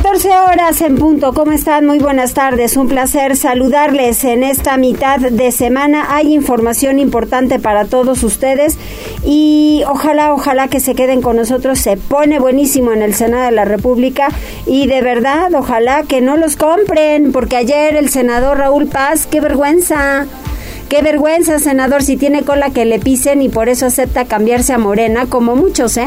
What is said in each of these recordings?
14 horas en punto. ¿Cómo están? Muy buenas tardes. Un placer saludarles en esta mitad de semana. Hay información importante para todos ustedes y ojalá, ojalá que se queden con nosotros. Se pone buenísimo en el Senado de la República y de verdad, ojalá que no los compren porque ayer el senador Raúl Paz, qué vergüenza. Qué vergüenza, senador, si tiene cola que le pisen y por eso acepta cambiarse a Morena, como muchos, ¿eh?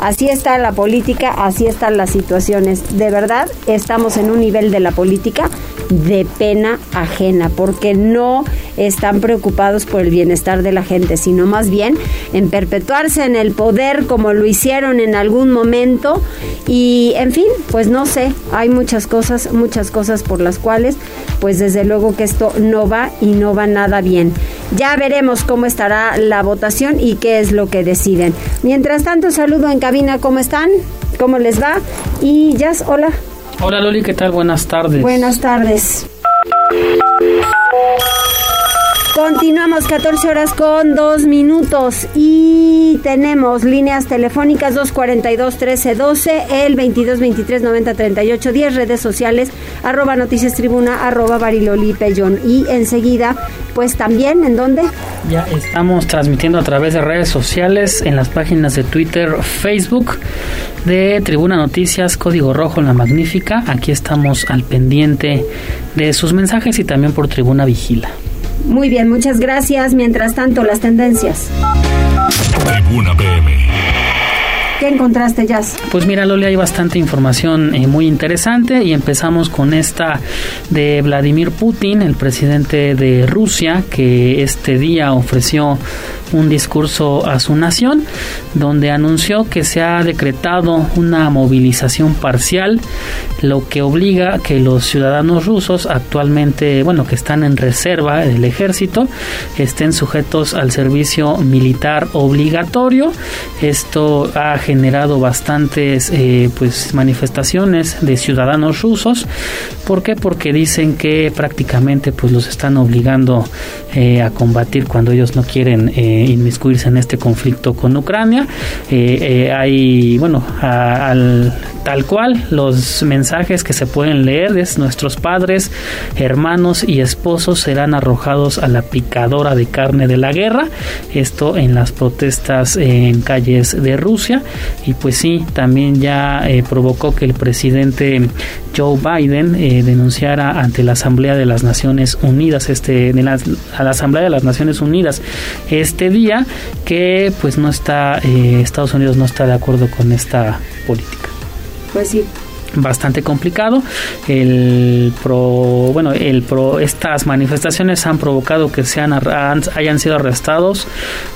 Así está la política, así están las situaciones. De verdad, estamos en un nivel de la política de pena ajena, porque no están preocupados por el bienestar de la gente, sino más bien en perpetuarse en el poder como lo hicieron en algún momento. Y, en fin, pues no sé, hay muchas cosas, muchas cosas por las cuales, pues desde luego que esto no va y no va nada bien. Ya veremos cómo estará la votación y qué es lo que deciden. Mientras tanto, saludo en cabina, ¿cómo están? ¿Cómo les va? Y Jazz, hola. Hola Loli, ¿qué tal? Buenas tardes. Buenas tardes. Continuamos 14 horas con 2 minutos y tenemos líneas telefónicas 242 1312, el 22 23 90 38 10, redes sociales arroba noticias tribuna arroba bariloli pellón y enseguida pues también en dónde? Ya estamos transmitiendo a través de redes sociales en las páginas de Twitter, Facebook de Tribuna Noticias, Código Rojo, La Magnífica. Aquí estamos al pendiente de sus mensajes y también por Tribuna Vigila. Muy bien, muchas gracias. Mientras tanto, las tendencias. Tribuna PM. ¿Qué encontraste, Jazz? Pues mira, Loli, hay bastante información eh, muy interesante y empezamos con esta de Vladimir Putin, el presidente de Rusia, que este día ofreció un discurso a su nación donde anunció que se ha decretado una movilización parcial, lo que obliga a que los ciudadanos rusos actualmente, bueno, que están en reserva del ejército, estén sujetos al servicio militar obligatorio. Esto ha generado bastantes eh, pues manifestaciones de ciudadanos rusos. ¿Por qué? Porque dicen que prácticamente pues los están obligando eh, a combatir cuando ellos no quieren eh, inmiscuirse en este conflicto con Ucrania. hay, bueno, al, tal cual los mensajes que se pueden leer es nuestros padres, hermanos y esposos serán arrojados a la picadora de carne de la guerra. Esto en las protestas en calles de Rusia y pues sí, también ya eh, provocó que el presidente Joe Biden eh, denunciara ante la Asamblea de las Naciones Unidas este a la Asamblea de las Naciones Unidas este día que pues no está eh, Estados Unidos no está de acuerdo con esta política. Pues sí, bastante complicado. El pro, bueno, el pro, estas manifestaciones han provocado que sean hayan sido arrestados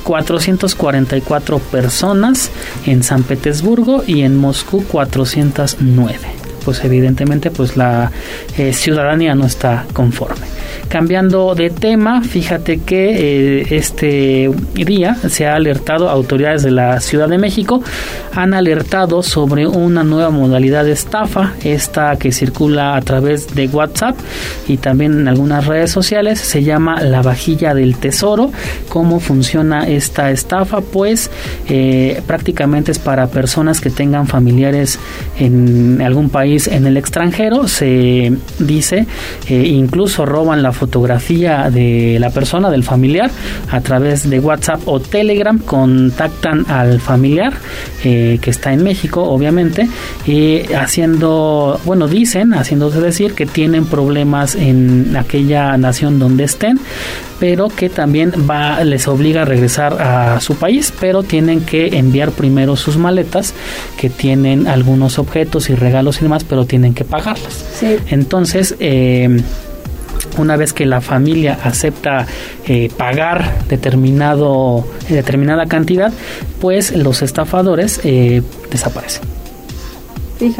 444 personas en San Petersburgo y en Moscú 409 pues evidentemente pues la eh, ciudadanía no está conforme. Cambiando de tema, fíjate que eh, este día se ha alertado, autoridades de la Ciudad de México han alertado sobre una nueva modalidad de estafa, esta que circula a través de WhatsApp y también en algunas redes sociales, se llama la vajilla del tesoro. ¿Cómo funciona esta estafa? Pues eh, prácticamente es para personas que tengan familiares en algún país en el extranjero, se dice, eh, incluso roban la fotografía de la persona, del familiar, a través de WhatsApp o Telegram, contactan al familiar eh, que está en México, obviamente, y haciendo, bueno, dicen, haciéndose decir que tienen problemas en aquella nación donde estén, pero que también les obliga a regresar a su país, pero tienen que enviar primero sus maletas que tienen algunos objetos y regalos y demás, pero tienen que pagarlas. Entonces, eh, una vez que la familia acepta eh, pagar determinado determinada cantidad, pues los estafadores eh, desaparecen.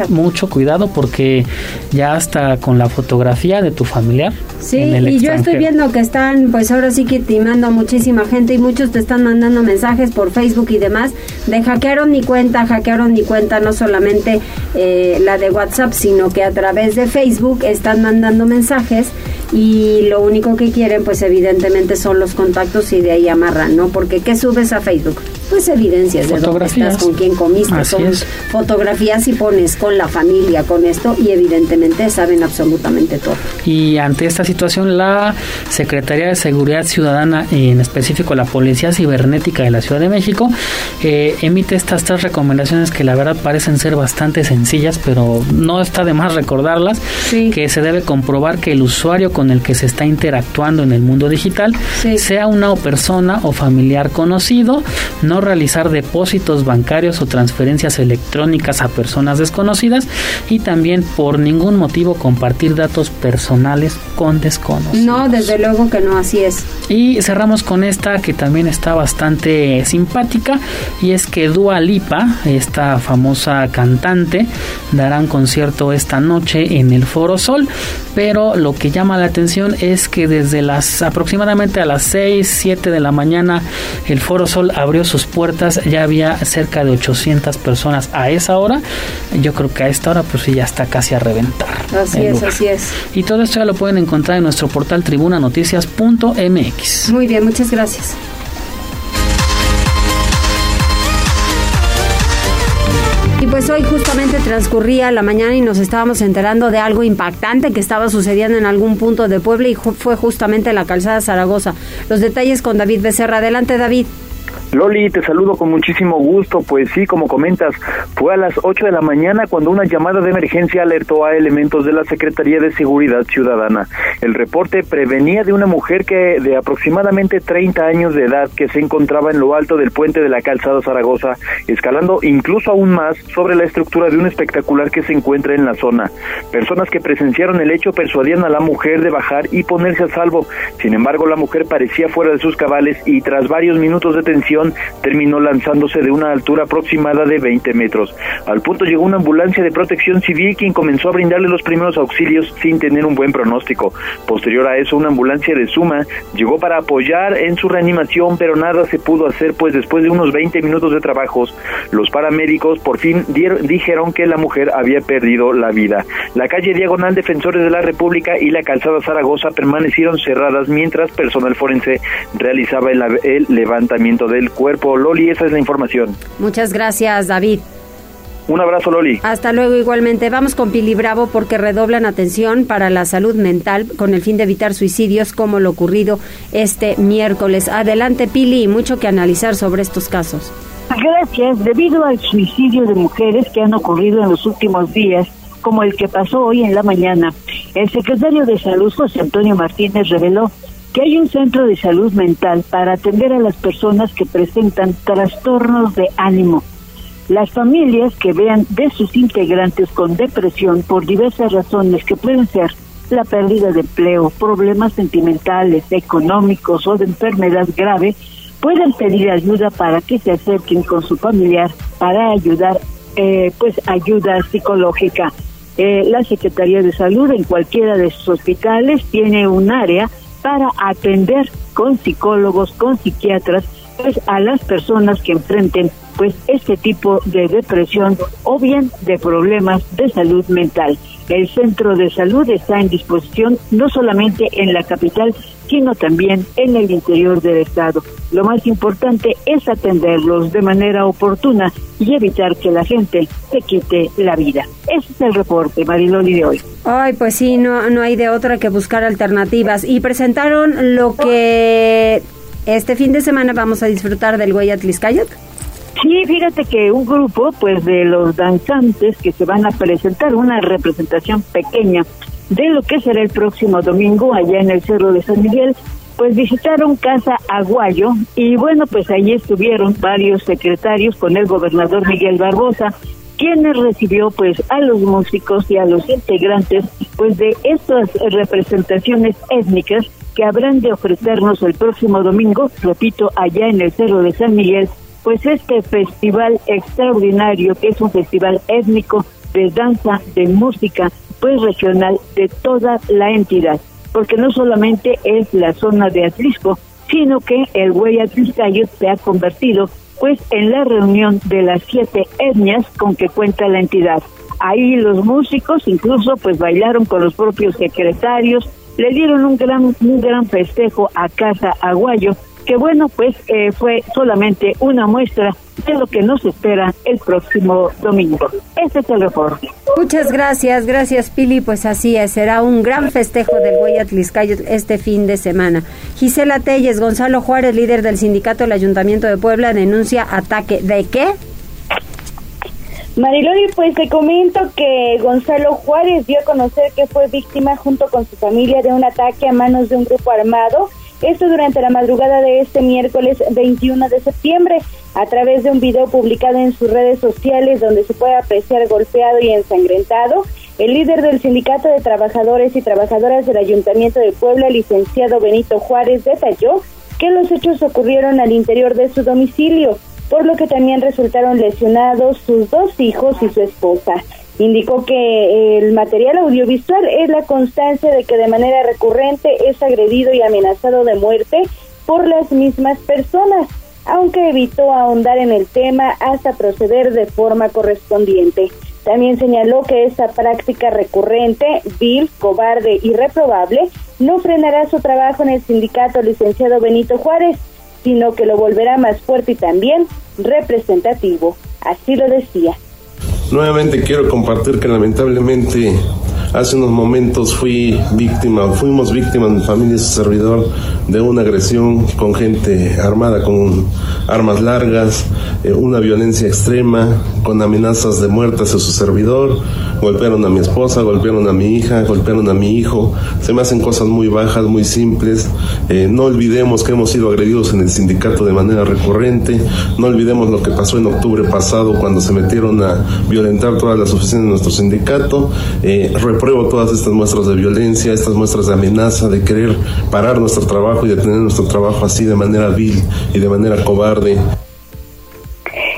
Mucho cuidado porque ya hasta con la fotografía de tu familiar. Sí, y yo estoy viendo que están, pues ahora sí que timando a muchísima gente y muchos te están mandando mensajes por Facebook y demás de hackearon mi cuenta, hackearon mi cuenta, no solamente eh, la de WhatsApp, sino que a través de Facebook están mandando mensajes y lo único que quieren pues evidentemente son los contactos y de ahí amarran, ¿no? Porque ¿qué subes a Facebook? Pues evidencias de dónde estás, con quién comiste, son fotografías y pones con la familia, con esto y evidentemente saben absolutamente todo. Y ante esta situación la Secretaría de Seguridad Ciudadana, en específico la Policía Cibernética de la Ciudad de México, eh, emite estas tres recomendaciones que la verdad parecen ser bastante sencillas, pero no está de más recordarlas, que se debe comprobar que el usuario con el que se está interactuando en el mundo digital sea una persona o familiar conocido, no realizar depósitos bancarios o transferencias electrónicas a personas desconocidas y también por ningún motivo compartir datos personales con desconocidos. No, desde luego que no, así es. Y cerramos con esta que también está bastante simpática y es que Dua Lipa, esta famosa cantante, dará un concierto esta noche en el Foro Sol, pero lo que llama la atención es que desde las aproximadamente a las 6, 7 de la mañana el Foro Sol abrió sus puertas, ya había cerca de 800 personas a esa hora. Yo creo que a esta hora pues ya está casi a reventar. Así es, así es. Y todo esto ya lo pueden encontrar en nuestro portal tribunanoticias.mx. Muy bien, muchas gracias. pues hoy justamente transcurría la mañana y nos estábamos enterando de algo impactante que estaba sucediendo en algún punto de Puebla y fue justamente en la calzada Zaragoza. Los detalles con David Becerra. Adelante, David. Loli, te saludo con muchísimo gusto. Pues sí, como comentas, fue a las 8 de la mañana cuando una llamada de emergencia alertó a elementos de la Secretaría de Seguridad Ciudadana. El reporte prevenía de una mujer que de aproximadamente 30 años de edad que se encontraba en lo alto del puente de la calzada Zaragoza, escalando incluso aún más sobre la estructura de un espectacular que se encuentra en la zona. Personas que presenciaron el hecho persuadían a la mujer de bajar y ponerse a salvo. Sin embargo, la mujer parecía fuera de sus cabales y tras varios minutos de tensión terminó lanzándose de una altura aproximada de 20 metros. Al punto llegó una ambulancia de protección civil quien comenzó a brindarle los primeros auxilios sin tener un buen pronóstico. Posterior a eso, una ambulancia de Suma llegó para apoyar en su reanimación, pero nada se pudo hacer, pues después de unos 20 minutos de trabajos, los paramédicos por fin dijeron que la mujer había perdido la vida. La calle Diagonal Defensores de la República y la calzada Zaragoza permanecieron cerradas mientras personal forense realizaba el, el levantamiento del cuerpo. Loli, esa es la información. Muchas gracias, David. Un abrazo, Loli. Hasta luego, igualmente. Vamos con Pili Bravo porque redoblan atención para la salud mental con el fin de evitar suicidios como lo ocurrido este miércoles. Adelante, Pili, mucho que analizar sobre estos casos. Gracias. Debido al suicidio de mujeres que han ocurrido en los últimos días, como el que pasó hoy en la mañana, el secretario de Salud, José Antonio Martínez, reveló que hay un centro de salud mental para atender a las personas que presentan trastornos de ánimo. Las familias que vean de sus integrantes con depresión por diversas razones que pueden ser la pérdida de empleo, problemas sentimentales, económicos o de enfermedad grave, pueden pedir ayuda para que se acerquen con su familiar para ayudar, eh, pues ayuda psicológica. Eh, la Secretaría de Salud en cualquiera de sus hospitales tiene un área para atender con psicólogos, con psiquiatras, pues a las personas que enfrenten pues este tipo de depresión o bien de problemas de salud mental. El centro de salud está en disposición no solamente en la capital, sino también en el interior del estado. Lo más importante es atenderlos de manera oportuna y evitar que la gente se quite la vida. Ese es el reporte, Mariloli, de hoy. Ay, pues sí, no, no hay de otra que buscar alternativas. Y presentaron lo que este fin de semana vamos a disfrutar del Guayatliscayat. Sí, fíjate que un grupo, pues, de los danzantes que se van a presentar, una representación pequeña de lo que será el próximo domingo allá en el Cerro de San Miguel, pues visitaron Casa Aguayo y bueno, pues ahí estuvieron varios secretarios con el gobernador Miguel Barbosa, quienes recibió pues a los músicos y a los integrantes pues de estas representaciones étnicas que habrán de ofrecernos el próximo domingo, repito, allá en el Cerro de San Miguel, pues este festival extraordinario, que es un festival étnico de danza, de música, pues regional de toda la entidad, porque no solamente es la zona de Atlisco, sino que el Güey Atliscayo se ha convertido pues en la reunión de las siete etnias con que cuenta la entidad. Ahí los músicos incluso pues bailaron con los propios secretarios, le dieron un gran un gran festejo a Casa Aguayo, que bueno pues eh, fue solamente una muestra de lo que nos espera el próximo domingo. Este es el reporte. Muchas gracias, gracias Pili, pues así es, será un gran festejo del Güey Atliscayo este fin de semana. Gisela Telles, Gonzalo Juárez, líder del sindicato del Ayuntamiento de Puebla, denuncia ataque de qué? Mariloli, pues te comento que Gonzalo Juárez dio a conocer que fue víctima junto con su familia de un ataque a manos de un grupo armado. Esto durante la madrugada de este miércoles 21 de septiembre, a través de un video publicado en sus redes sociales donde se puede apreciar golpeado y ensangrentado. El líder del Sindicato de Trabajadores y Trabajadoras del Ayuntamiento de Puebla, licenciado Benito Juárez, detalló que los hechos ocurrieron al interior de su domicilio por lo que también resultaron lesionados sus dos hijos y su esposa. Indicó que el material audiovisual es la constancia de que de manera recurrente es agredido y amenazado de muerte por las mismas personas, aunque evitó ahondar en el tema hasta proceder de forma correspondiente. También señaló que esta práctica recurrente, vil, cobarde y reprobable no frenará su trabajo en el sindicato licenciado Benito Juárez, sino que lo volverá más fuerte y también representativo. Así lo decía. Nuevamente quiero compartir que lamentablemente hace unos momentos fui víctima, fuimos víctimas, mi familia y su servidor, de una agresión con gente armada con armas largas, eh, una violencia extrema, con amenazas de muerte hacia su servidor, golpearon a mi esposa, golpearon a mi hija, golpearon a mi hijo, se me hacen cosas muy bajas, muy simples, eh, no olvidemos que hemos sido agredidos en el sindicato de manera recurrente, no olvidemos lo que pasó en octubre pasado cuando se metieron a violentar todas las oficinas de nuestro sindicato, eh, repruebo todas estas muestras de violencia, estas muestras de amenaza, de querer parar nuestro trabajo y de tener nuestro trabajo así de manera vil y de manera cobarde.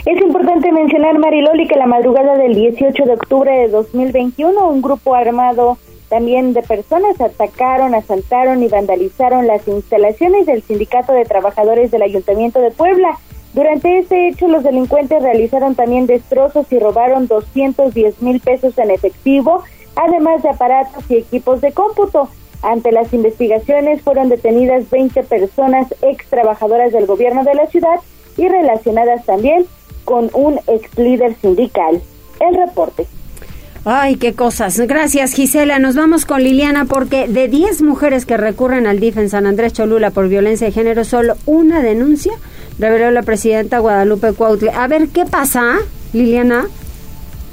Es importante mencionar, Mariloli, que la madrugada del 18 de octubre de 2021, un grupo armado también de personas atacaron, asaltaron y vandalizaron las instalaciones del Sindicato de Trabajadores del Ayuntamiento de Puebla. Durante este hecho, los delincuentes realizaron también destrozos y robaron 210 mil pesos en efectivo, además de aparatos y equipos de cómputo. Ante las investigaciones fueron detenidas 20 personas ex trabajadoras del gobierno de la ciudad y relacionadas también con un ex líder sindical. El reporte. Ay, qué cosas. Gracias, Gisela. Nos vamos con Liliana porque de 10 mujeres que recurren al DIF en San Andrés Cholula por violencia de género, solo una denuncia reveló la presidenta Guadalupe Cuautle. A ver, ¿qué pasa, Liliana?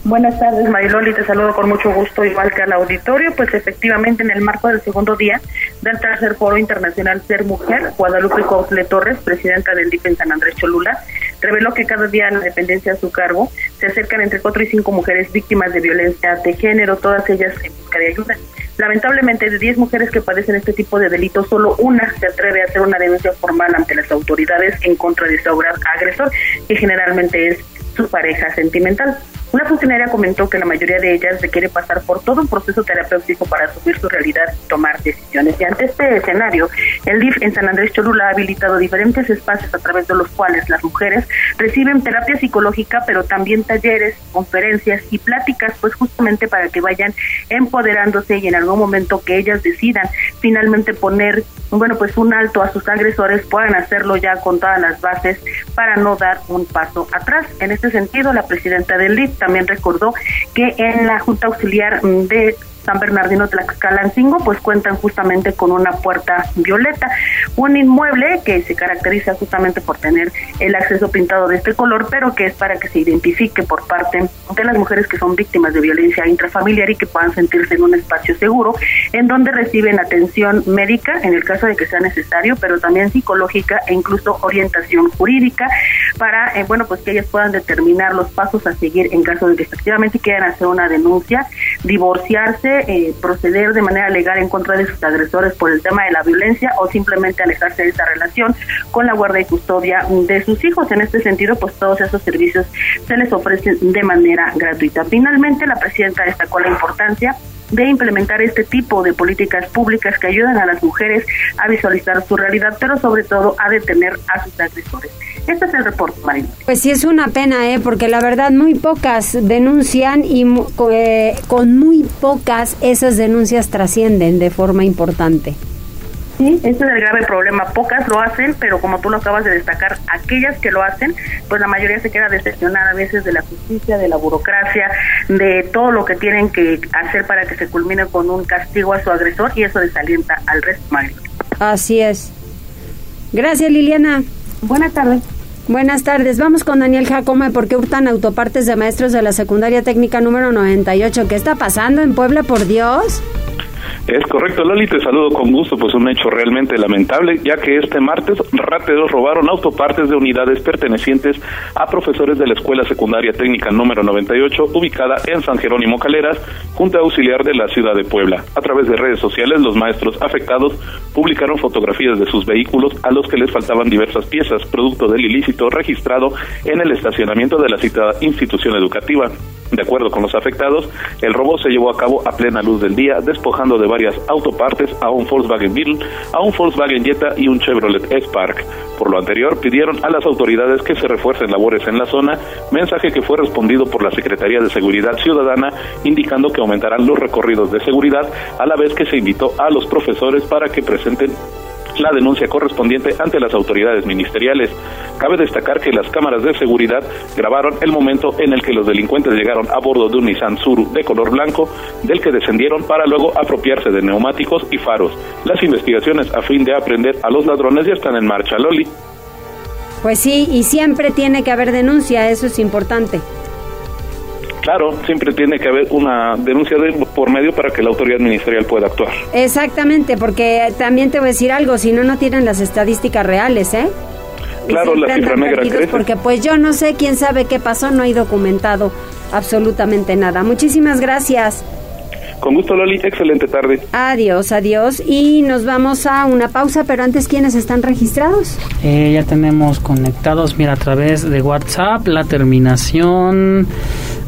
Buenas tardes, Mariloli, te saludo con mucho gusto, igual que al auditorio. Pues efectivamente, en el marco del segundo día del tercer foro internacional Ser Mujer, Guadalupe Coutle Torres, presidenta del DIF en San Andrés Cholula, reveló que cada día en la dependencia a su cargo se acercan entre cuatro y cinco mujeres víctimas de violencia de género, todas ellas en busca de ayuda. Lamentablemente, de 10 mujeres que padecen este tipo de delitos, solo una se atreve a hacer una denuncia formal ante las autoridades en contra de su agresor, que generalmente es su pareja sentimental. Una funcionaria comentó que la mayoría de ellas requiere pasar por todo un proceso terapéutico para asumir su realidad y tomar decisiones. Y ante este escenario, el DIF en San Andrés Cholula ha habilitado diferentes espacios a través de los cuales las mujeres reciben terapia psicológica, pero también talleres, conferencias y pláticas, pues justamente para que vayan empoderándose y en algún momento que ellas decidan finalmente poner, bueno, pues un alto a sus agresores, puedan hacerlo ya con todas las bases para no dar un paso atrás. En este sentido, la presidenta del DIF también recordó que en la Junta Auxiliar de San Bernardino Tlaxcalancingo, pues cuentan justamente con una puerta violeta, un inmueble que se caracteriza justamente por tener el acceso pintado de este color, pero que es para que se identifique por parte de las mujeres que son víctimas de violencia intrafamiliar y que puedan sentirse en un espacio seguro, en donde reciben atención médica en el caso de que sea necesario, pero también psicológica e incluso orientación jurídica para, eh, bueno, pues que ellas puedan determinar los pasos a seguir en caso de que efectivamente quieran hacer una denuncia, divorciarse, eh, proceder de manera legal en contra de sus agresores por el tema de la violencia o simplemente alejarse de esa relación con la guardia y custodia de sus hijos. En este sentido, pues todos esos servicios se les ofrecen de manera gratuita. Finalmente, la presidenta destacó la importancia de implementar este tipo de políticas públicas que ayudan a las mujeres a visualizar su realidad, pero sobre todo a detener a sus agresores. Este es el reporte, Marina. Pues sí, es una pena, ¿eh? porque la verdad muy pocas denuncian y eh, con muy pocas esas denuncias trascienden de forma importante. Sí, ese es el grave problema. Pocas lo hacen, pero como tú lo acabas de destacar, aquellas que lo hacen, pues la mayoría se queda decepcionada a veces de la justicia, de la burocracia, de todo lo que tienen que hacer para que se culmine con un castigo a su agresor y eso desalienta al resto. Así es. Gracias, Liliana. Buenas tardes. Buenas tardes. Vamos con Daniel Jacome porque hurtan autopartes de maestros de la secundaria técnica número 98. ¿Qué está pasando en Puebla, por Dios? Es correcto, Loli, te saludo con gusto, pues un hecho realmente lamentable, ya que este martes rápidos robaron autopartes de unidades pertenecientes a profesores de la Escuela Secundaria Técnica número 98, ubicada en San Jerónimo Caleras, Junta Auxiliar de la ciudad de Puebla. A través de redes sociales, los maestros afectados publicaron fotografías de sus vehículos a los que les faltaban diversas piezas, producto del ilícito registrado en el estacionamiento de la citada institución educativa. De acuerdo con los afectados, el robo se llevó a cabo a plena luz del día, despojando de varias autopartes a un Volkswagen Beetle, a un Volkswagen Jetta y un Chevrolet Spark. Por lo anterior, pidieron a las autoridades que se refuercen labores en la zona, mensaje que fue respondido por la Secretaría de Seguridad Ciudadana, indicando que aumentarán los recorridos de seguridad, a la vez que se invitó a los profesores para que presenten la denuncia correspondiente ante las autoridades ministeriales. Cabe destacar que las cámaras de seguridad grabaron el momento en el que los delincuentes llegaron a bordo de un Nissan Suru de color blanco, del que descendieron para luego apropiarse de neumáticos y faros. Las investigaciones a fin de aprender a los ladrones ya están en marcha, Loli. Pues sí, y siempre tiene que haber denuncia, eso es importante. Claro, siempre tiene que haber una denuncia de, por medio para que la autoridad ministerial pueda actuar. Exactamente, porque también te voy a decir algo, si no, no tienen las estadísticas reales, ¿eh? Claro, la cifra negra crece. Porque pues yo no sé, quién sabe qué pasó, no hay documentado absolutamente nada. Muchísimas gracias. Con gusto, Loli. Excelente tarde. Adiós, adiós. Y nos vamos a una pausa, pero antes, ¿quiénes están registrados? Eh, ya tenemos conectados, mira, a través de WhatsApp, la terminación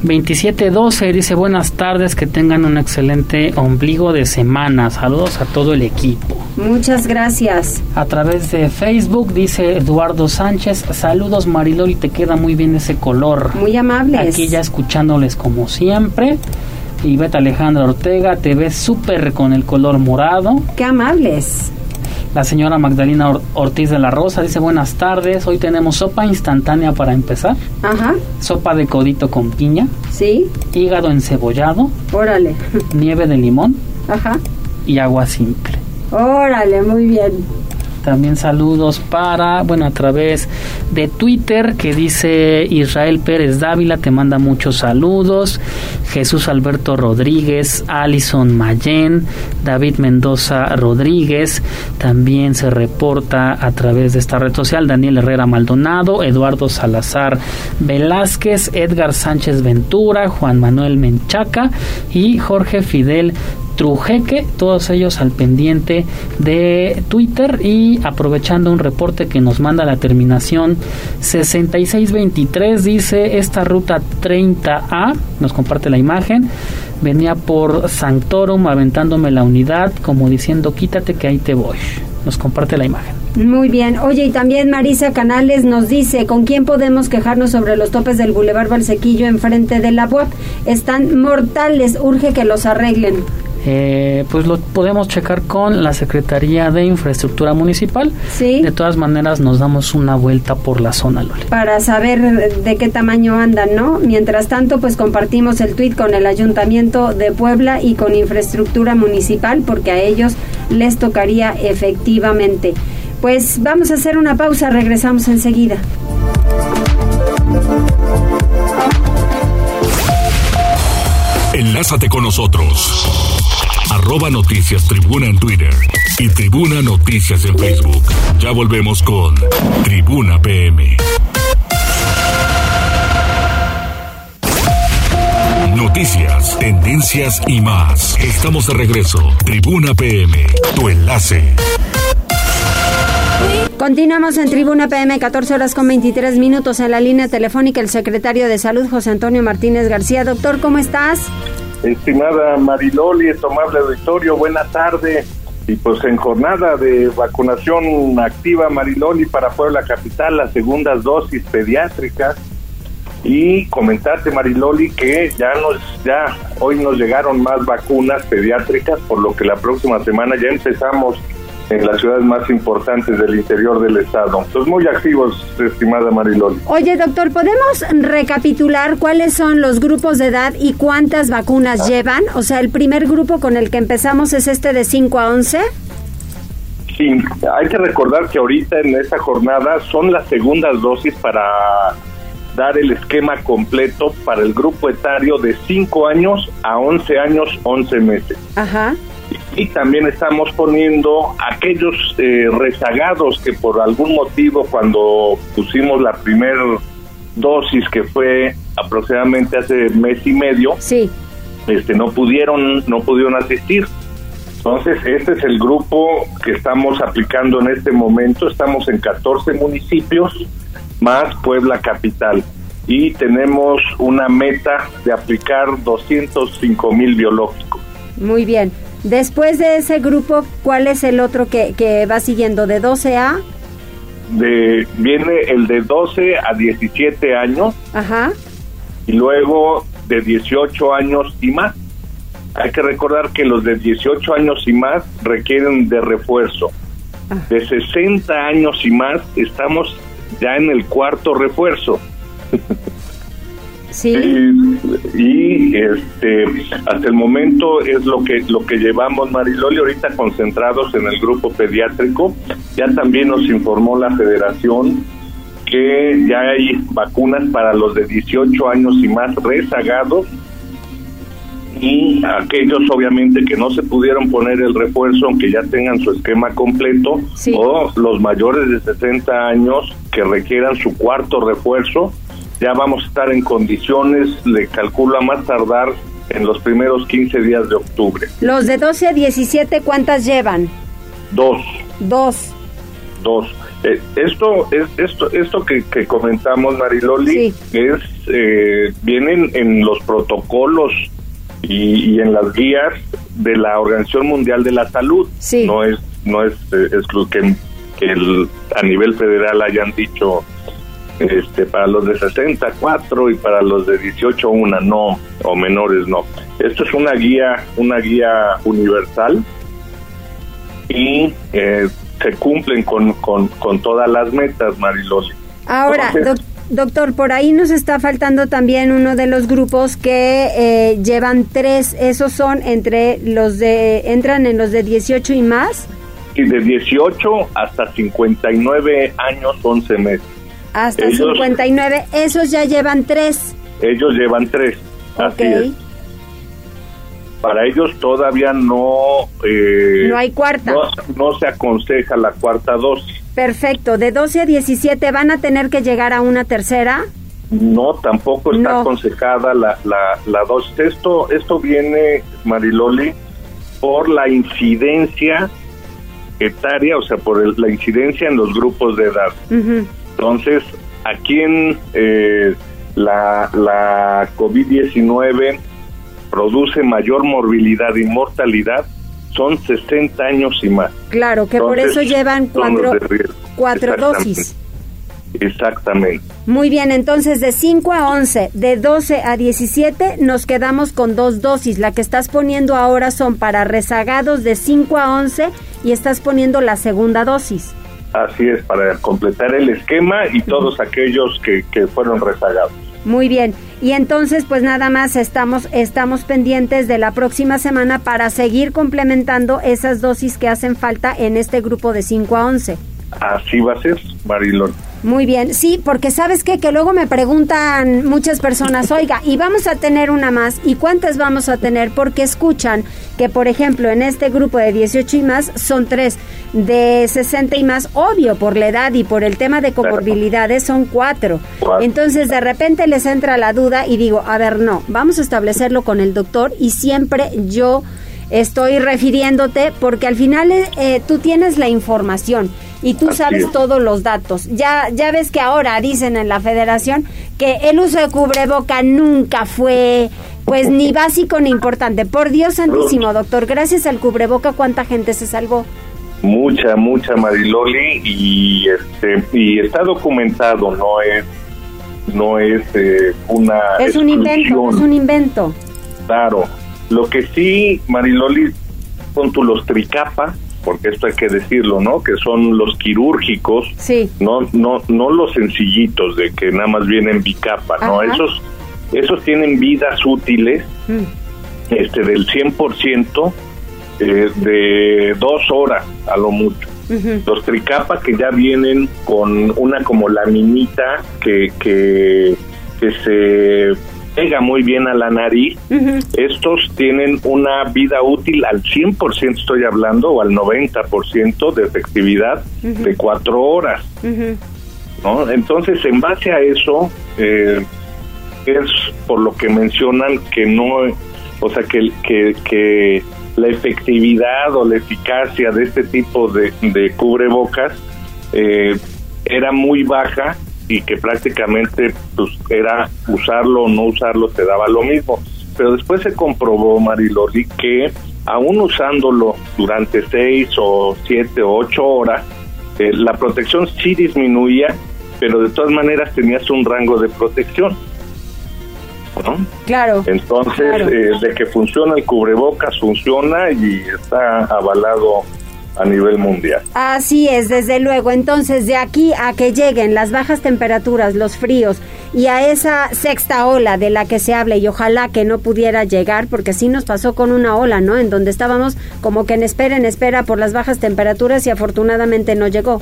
2712 dice buenas tardes, que tengan un excelente ombligo de semana. Saludos a todo el equipo. Muchas gracias. A través de Facebook dice Eduardo Sánchez, saludos Mariloli, te queda muy bien ese color. Muy amables. Aquí ya escuchándoles como siempre. Y Beta Alejandra Ortega, te ves súper con el color morado. Qué amables. La señora Magdalena Ortiz de la Rosa dice buenas tardes, hoy tenemos sopa instantánea para empezar. Ajá. Sopa de codito con piña. Sí. Hígado encebollado. Órale. Nieve de limón. Ajá. Y agua simple. Órale, muy bien. También saludos para, bueno, a través de Twitter que dice Israel Pérez Dávila, te manda muchos saludos. Jesús Alberto Rodríguez, Alison Mayen, David Mendoza Rodríguez, también se reporta a través de esta red social Daniel Herrera Maldonado, Eduardo Salazar Velázquez, Edgar Sánchez Ventura, Juan Manuel Menchaca y Jorge Fidel Trujeque, todos ellos al pendiente de Twitter y aprovechando un reporte que nos manda la terminación 6623 dice esta ruta 30A, nos comparte la imagen, venía por Sanctorum aventándome la unidad como diciendo quítate que ahí te voy. Nos comparte la imagen. Muy bien. Oye, y también Marisa Canales nos dice, ¿con quién podemos quejarnos sobre los topes del Boulevard Balsequillo enfrente de la UAP? Están mortales, urge que los arreglen. Eh, pues lo podemos checar con la Secretaría de Infraestructura Municipal. Sí. De todas maneras, nos damos una vuelta por la zona, Loli. Para saber de qué tamaño andan, ¿no? Mientras tanto, pues compartimos el tuit con el Ayuntamiento de Puebla y con Infraestructura Municipal, porque a ellos les tocaría efectivamente. Pues vamos a hacer una pausa, regresamos enseguida. Enlázate con nosotros arroba noticias tribuna en Twitter y tribuna noticias en Facebook. Ya volvemos con Tribuna PM. noticias, tendencias y más. Estamos de regreso. Tribuna PM, tu enlace. Continuamos en Tribuna PM, 14 horas con 23 minutos en la línea telefónica el secretario de Salud, José Antonio Martínez García. Doctor, ¿cómo estás? Estimada Mariloli, amable auditorio, buena tarde. Y pues en jornada de vacunación activa Mariloli para Puebla Capital, las segundas dosis pediátricas. Y comentarte Mariloli que ya nos, ya hoy nos llegaron más vacunas pediátricas, por lo que la próxima semana ya empezamos en las ciudades más importantes del interior del estado. Entonces, muy activos, estimada Mariloli. Oye, doctor, ¿podemos recapitular cuáles son los grupos de edad y cuántas vacunas ah. llevan? O sea, el primer grupo con el que empezamos es este de 5 a 11. Sí, hay que recordar que ahorita en esta jornada son las segundas dosis para dar el esquema completo para el grupo etario de 5 años a 11 años, 11 meses. Ajá y también estamos poniendo aquellos eh, rezagados que por algún motivo cuando pusimos la primera dosis que fue aproximadamente hace mes y medio sí. este no pudieron no pudieron asistir. Entonces este es el grupo que estamos aplicando en este momento. Estamos en 14 municipios más Puebla capital. Y tenemos una meta de aplicar 205 mil biológicos. Muy bien Después de ese grupo, ¿cuál es el otro que, que va siguiendo? ¿De 12 a? De, viene el de 12 a 17 años. Ajá. Y luego de 18 años y más. Hay que recordar que los de 18 años y más requieren de refuerzo. Ah. De 60 años y más estamos ya en el cuarto refuerzo. Sí. Y, este hasta el momento es lo que lo que llevamos Mariloli ahorita concentrados en el grupo pediátrico. Ya también nos informó la Federación que ya hay vacunas para los de 18 años y más rezagados y aquellos obviamente que no se pudieron poner el refuerzo aunque ya tengan su esquema completo o los mayores de 60 años que requieran su cuarto refuerzo ya vamos a estar en condiciones, le calculo a más tardar en los primeros 15 días de octubre. Los de 12 a 17, ¿cuántas llevan? Dos. Dos. Dos. Eh, esto es esto esto que, comentamos Mariloli es eh, vienen en los protocolos y, en las guías de la Organización Mundial de la Salud sí. no es no es, eh, es lo que, que a nivel federal hayan dicho este para los de 64 y para los de 18 una no o menores no. Esto es una guía una guía universal y eh, se cumplen con, con, todas las metas, Mariloli. Ahora, doctor, por ahí nos está faltando también uno de los grupos que eh, llevan tres, esos son entre los de, entran en los de 18 y más. Y de 18 hasta 59 años, 11 meses. Hasta 59. Esos ya llevan tres. Ellos llevan tres. Así es. Para ellos todavía no... Eh, no hay cuarta. No, se aconseja la cuarta dosis. Perfecto. De 12 a 17 van a tener que llegar a una tercera. No, tampoco está aconsejada la, la, la dosis. Esto, esto viene, Mariloli, por la incidencia etaria, o sea, por la incidencia en los grupos de edad. Entonces, aquí en eh, la, la COVID-19 produce mayor morbilidad y mortalidad, son 60 años y más. Claro, que por eso llevan cuatro, cuatro dosis. Exactamente. Muy bien, entonces de 5 a 11, de 12 a 17 nos quedamos con dos dosis. La que estás poniendo ahora son para rezagados de 5 a 11 y estás poniendo la segunda dosis. Así es, para completar el esquema y todos aquellos que, que fueron rezagados. Muy bien. Y entonces, pues nada más estamos, estamos pendientes de la próxima semana para seguir complementando esas dosis que hacen falta en este grupo de 5 a 11. Así va a ser, Marilón. Muy bien, sí, porque sabes qué? que luego me preguntan muchas personas, oiga, y vamos a tener una más, ¿y cuántas vamos a tener? Porque escuchan que, por ejemplo, en este grupo de 18 y más son tres, de 60 y más, obvio, por la edad y por el tema de comorbilidades son cuatro. Entonces, de repente les entra la duda y digo, a ver, no, vamos a establecerlo con el doctor y siempre yo estoy refiriéndote porque al final eh, tú tienes la información y tú sabes todos los datos. Ya, ya ves que ahora dicen en la federación que el uso de cubreboca nunca fue pues ni básico ni importante. Por Dios santísimo, doctor, gracias al cubreboca cuánta gente se salvó. Mucha, mucha Mariloli y este y está documentado, no es no es eh, una es un invento, es un invento. Claro. Lo que sí, Mariloli, con tu los tricapa, porque esto hay que decirlo, ¿no? Que son los quirúrgicos, sí. no, no, no los sencillitos de que nada más vienen bicapa, ¿no? Esos, esos tienen vidas útiles, mm. este, del 100% eh, de dos horas a lo mucho. Los tricapa que ya vienen con una como laminita que, que, que se pega muy bien a la nariz. Estos tienen una vida útil al 100%, estoy hablando, o al 90% de efectividad de cuatro horas. ¿no? Entonces, en base a eso, eh, es por lo que mencionan que no, o sea, que, que, que la efectividad o la eficacia de este tipo de, de cubrebocas eh, era muy baja y que prácticamente pues era usarlo o no usarlo te daba lo mismo. Pero después se comprobó, Mariloli, que aún usándolo durante seis o siete o ocho horas, eh, la protección sí disminuía, pero de todas maneras tenías un rango de protección. ¿no? Claro. Entonces, eh, de que funciona el cubrebocas, funciona y está avalado a nivel mundial. Así es, desde luego. Entonces, de aquí a que lleguen las bajas temperaturas, los fríos y a esa sexta ola de la que se habla y ojalá que no pudiera llegar, porque sí nos pasó con una ola, ¿no? En donde estábamos como que en espera, en espera por las bajas temperaturas y afortunadamente no llegó.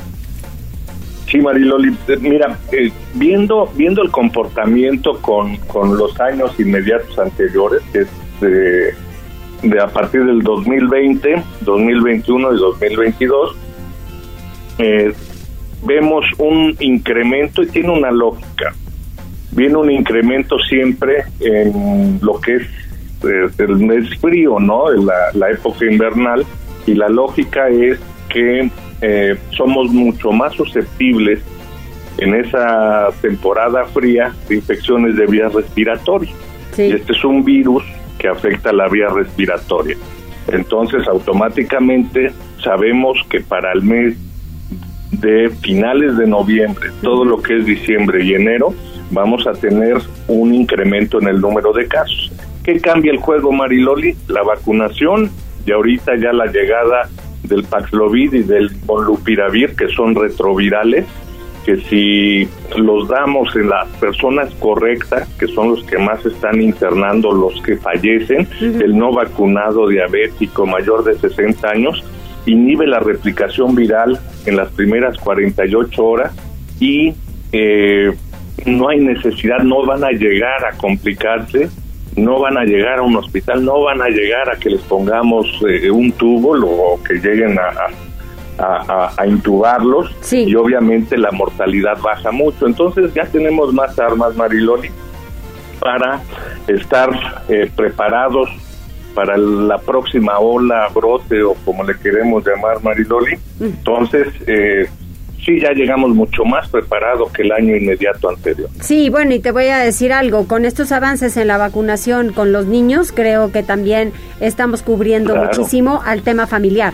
Sí, Mariloli, eh, mira, eh, viendo viendo el comportamiento con, con los años inmediatos anteriores, es eh, de a partir del 2020, 2021 y 2022, eh, vemos un incremento y tiene una lógica. Viene un incremento siempre en lo que es eh, el mes frío, ¿no? La, la, época invernal y la lógica es que eh, somos mucho más susceptibles en esa temporada fría de infecciones de vías respiratorias. Y este es un virus que afecta la vía respiratoria. Entonces, automáticamente sabemos que para el mes de finales de noviembre, todo lo que es diciembre y enero, vamos a tener un incremento en el número de casos. ¿Qué cambia el juego, Mariloli? La vacunación y ahorita ya la llegada del Paxlovid y del Molnupiravir, que son retrovirales, que si los damos en las personas correctas, que son los que más están internando, los que fallecen, el no vacunado diabético mayor de 60 años, inhibe la replicación viral en las primeras 48 horas y eh, no hay necesidad, no van a llegar a complicarse, no van a llegar a un hospital, no van a llegar a que les pongamos eh, un tubo o que lleguen a a, intubarlos y obviamente la mortalidad baja mucho. Entonces ya tenemos más armas, Mariloli, para estar eh, preparados para la próxima ola, brote o como le queremos llamar, Mariloli. Entonces, eh, sí ya llegamos mucho más preparados que el año inmediato anterior. Sí, bueno, y te voy a decir algo, con estos avances en la vacunación con los niños, creo que también estamos cubriendo muchísimo al tema familiar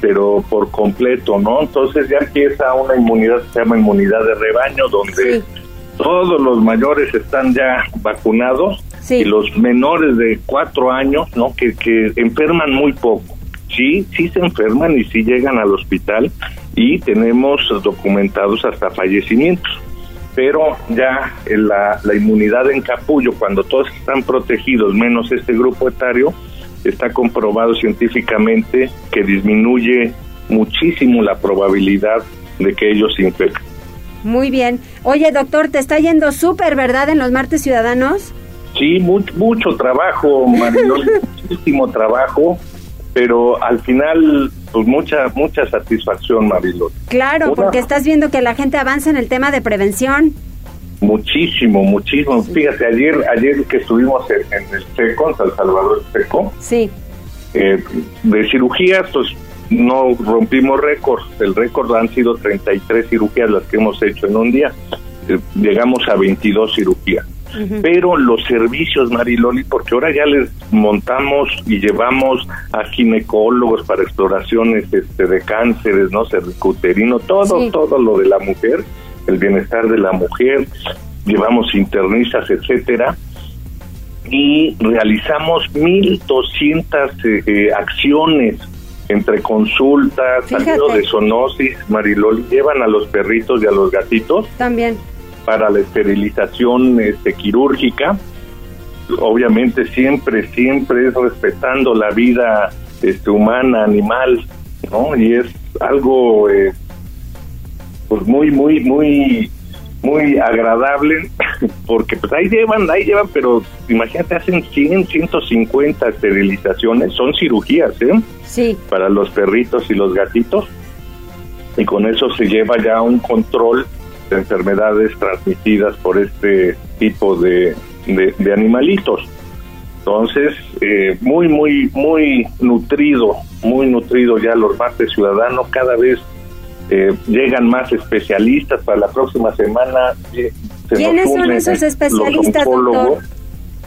pero por completo, ¿no? Entonces ya empieza una inmunidad que se llama inmunidad de rebaño, donde todos los mayores están ya vacunados y los menores de cuatro años, ¿no? Que, que enferman muy poco. Sí, sí se enferman y sí llegan al hospital y tenemos documentados hasta fallecimientos. Pero ya la, la inmunidad en capullo, cuando todos están protegidos, menos este grupo etario, está comprobado científicamente que disminuye muchísimo la probabilidad de que ellos se infecten. Muy bien. Oye, doctor, te está yendo súper, ¿verdad, en los martes ciudadanos? Sí, mucho, mucho trabajo, Mariloli, muchísimo trabajo, pero al final, pues mucha, mucha satisfacción, Mariloli. Claro, porque estás viendo que la gente avanza en el tema de prevención. Muchísimo, muchísimo. Fíjate, ayer ayer que estuvimos en, el SECO, en San Salvador SECO, sí. Eh, de cirugías, pues no rompimos récord. El récord han sido 33 cirugías las que hemos hecho en un día. Eh, llegamos a 22 cirugías. Pero los servicios, Mariloli, porque ahora ya les montamos y llevamos a ginecólogos para exploraciones este, de cánceres, no cervicuterino, todo, todo lo de la mujer, el bienestar de la mujer, llevamos internistas, etcétera y realizamos 1.200 eh, eh, acciones entre consultas, salido de zoonosis, Mariloli, llevan a los perritos y a los gatitos. También. Para la esterilización este, quirúrgica. Obviamente siempre, siempre es respetando la vida este, humana, animal, ¿no? Y es algo, eh, pues muy, muy, muy muy agradable porque pues ahí llevan, ahí llevan, pero imagínate, hacen 100, 150 esterilizaciones, son cirugías, ¿eh? Sí. Para los perritos y los gatitos. Y con eso se lleva ya un control de enfermedades transmitidas por este tipo de, de, animalitos. Entonces, eh, muy, muy, muy nutrido, muy nutrido ya los martes ciudadanos, cada vez eh, llegan más especialistas para la próxima semana. Eh, ¿Quiénes son esos especialistas, doctor?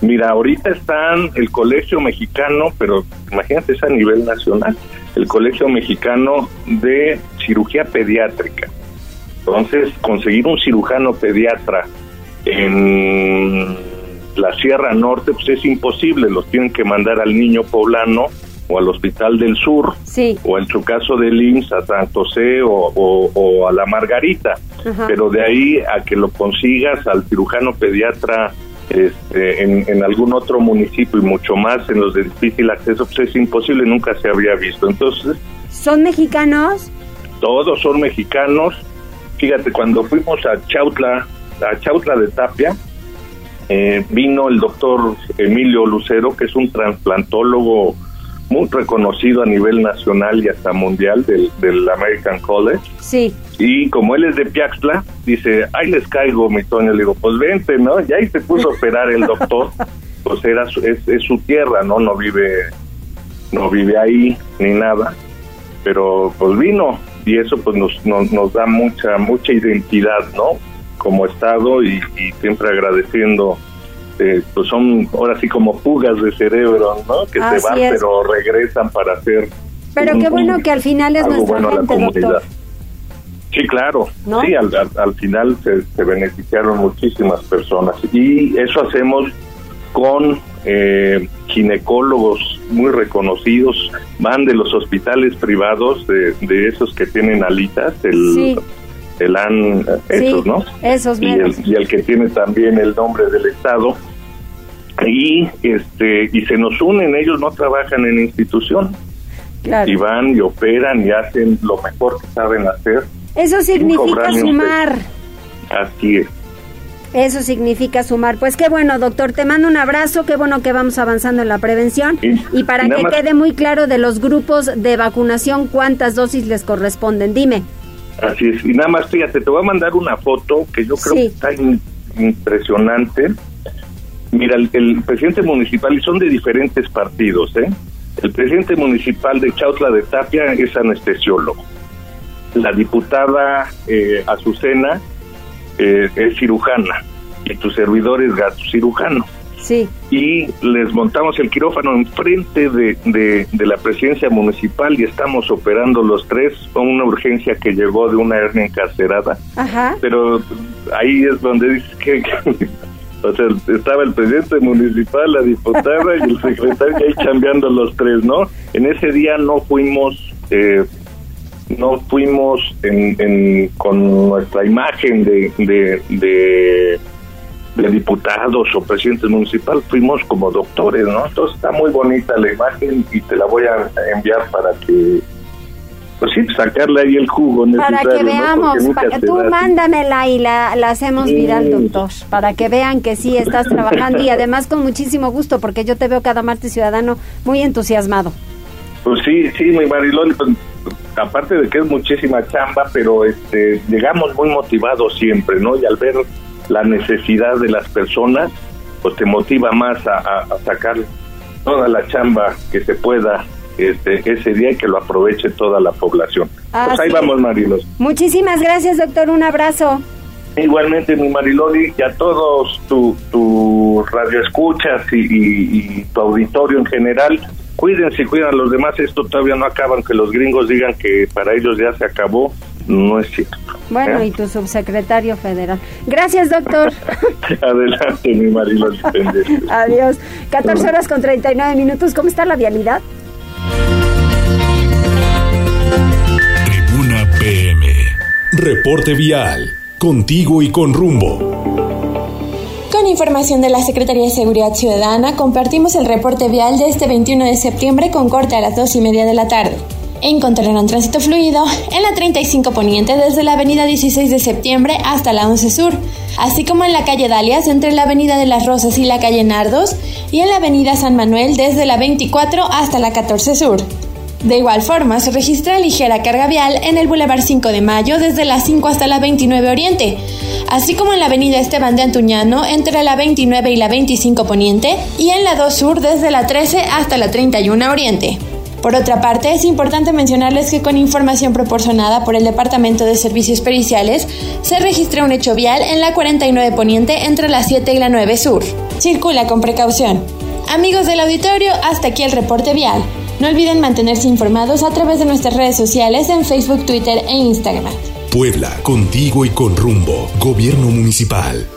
Mira, ahorita están el Colegio Mexicano, pero imagínate es a nivel nacional, el Colegio Mexicano de Cirugía Pediátrica. Entonces, conseguir un cirujano pediatra en la Sierra Norte, pues es imposible, los tienen que mandar al niño poblano o al Hospital del Sur, o en su caso del IMSS a San José o, a la Margarita. Pero de ahí a que lo consigas al cirujano pediatra este, en, algún otro municipio y mucho más en los de difícil acceso, pues es imposible, nunca se había visto. Entonces... ¿Son mexicanos? Todos son mexicanos. Fíjate, cuando fuimos a Chautla, a Chautla de Tapia, eh, vino el doctor Emilio Lucero, que es un trasplantólogo muy reconocido a nivel nacional y hasta mundial del, del American College. Sí. Y como él es de Piaxtla, dice, ahí les caigo, mi Toño. Le digo, pues vente, ¿no? Y ahí se puso a operar el doctor. Pues era su, es, su tierra, ¿no? No vive, no vive ahí ni nada. Pero pues vino y eso pues nos, nos, da mucha, mucha identidad, ¿no? Como Estado y, y siempre agradeciendo este, pues son ahora sí como fugas de cerebro, ¿no? Que se van pero regresan para hacer. Pero qué bueno que al final es nuestra gente, doctor. Sí, claro. Sí, al, final se, beneficiaron muchísimas personas y eso hacemos con eh, ginecólogos muy reconocidos, van de los hospitales privados, de, de esos que tienen alitas, el, el AN, esos, ¿no? Esos y el, y el que tiene también el nombre del Estado y este y se nos unen ellos no trabajan en institución y van y operan y hacen lo mejor que saben hacer eso significa sumar así es eso significa sumar. Pues qué bueno, doctor. Te mando un abrazo. Qué bueno que vamos avanzando en la prevención. Y, para que quede muy claro de los grupos de vacunación, ¿cuántas dosis les corresponden? Dime. Así es. Y nada más, fíjate, te voy a mandar una foto que yo creo que está impresionante. Mira, el, presidente municipal, y son de diferentes partidos, ¿eh? El presidente municipal de Chautla de Tapia es anestesiólogo. La diputada eh, Azucena eh, es cirujana y tu servidor es gato cirujano. Sí. Y les montamos el quirófano enfrente de, de, de, la presidencia municipal y estamos operando los tres con una urgencia que llegó de una hernia encarcerada. Ajá. Pero ahí es donde dice que o sea, estaba el presidente municipal, la diputada y el secretario ahí cambiando los tres, ¿no? En ese día no fuimos, eh, no fuimos en, con nuestra imagen de, de, de, diputados o presidentes municipal, fuimos como doctores, ¿no? Entonces está muy bonita la imagen y te la voy a enviar para que pues sí, sacarle ahí el jugo Para que veamos, tú mándamela y la, la hacemos viral, doctor, para que vean que sí estás trabajando y además con muchísimo gusto, porque yo te veo cada martes ciudadano muy entusiasmado. Pues sí, sí, mi Mariloli, pues, aparte de que es muchísima chamba, pero este llegamos muy motivados siempre, ¿no? Y al ver la necesidad de las personas, pues te motiva más a, a sacar toda la chamba que se pueda este, ese día y que lo aproveche toda la población. pues ahí vamos, Marilos. Muchísimas gracias, doctor. Un abrazo. Igualmente, mi Mariloli, y a todos tu, tu radio escuchas y, tu auditorio en general, cuídense y cuidan a los demás. Esto todavía no acaba, aunque los gringos digan que para ellos ya se acabó. No es cierto. Bueno, ¿Eh? y tu subsecretario federal. Gracias, doctor. Adelante, mi Mariloli. Adiós. 14 horas con 39 minutos. ¿Cómo está la vialidad? Tribuna PM. Reporte vial. Contigo y con rumbo. Con información de la Secretaría de Seguridad Ciudadana, compartimos el reporte vial de este 21 de septiembre con corte a las 2 y media de la tarde. Encontrarán tránsito fluido en la 35 Poniente desde la avenida 16 de septiembre hasta la 11 Sur, así como en la calle Dalias entre la avenida de las Rosas y la calle Nardos y en la avenida San Manuel desde la 24 hasta la 14 Sur. De igual forma, se registra ligera carga vial en el Boulevard 5 de Mayo desde la 5 hasta la 29 Oriente, así como en la avenida Esteban de Antuñano entre la 29 y la 25 Poniente y en la 2 Sur desde la 13 hasta la 31 Oriente. Por otra parte, es importante mencionarles que con información proporcionada por el Departamento de Servicios Periciales, se registra un hecho vial en la 49 Poniente entre la 7 y la 9 Sur. Circula con precaución. Amigos del auditorio, hasta aquí el reporte vial. No olviden mantenerse informados a través de nuestras redes sociales en Facebook, Twitter e Instagram. Puebla, contigo y con rumbo. Gobierno Municipal.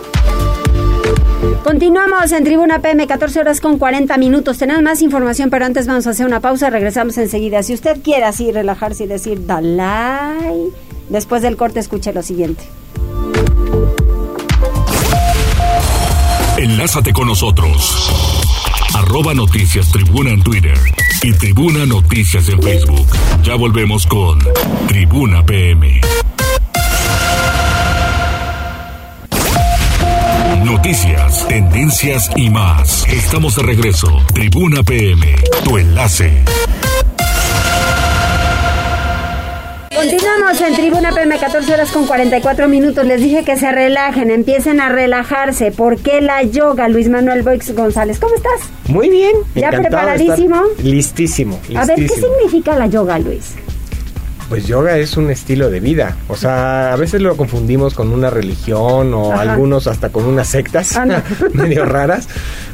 Continuamos en Tribuna PM, 14 horas con 40 minutos. Tenemos más información, pero antes vamos a hacer una pausa. Regresamos enseguida. Si usted quiere así relajarse y decir Dalai, después del corte escuche lo siguiente. Enlázate con nosotros. Arroba Noticias Tribuna en Twitter y Tribuna Noticias en Facebook. Ya volvemos con Tribuna PM. Noticias, tendencias y más. Estamos de regreso. Tribuna PM, tu enlace. Continuamos en Tribuna PM 14 horas con 44 minutos. Les dije que se relajen, empiecen a relajarse. ¿Por qué la yoga, Luis Manuel Boix González? ¿Cómo estás? Muy bien. ¿Ya preparadísimo? Listísimo, listísimo. A ver, ¿qué significa la yoga, Luis? Pues yoga es un estilo de vida. O sea, a veces lo confundimos con una religión o algunos hasta con unas sectas medio raras.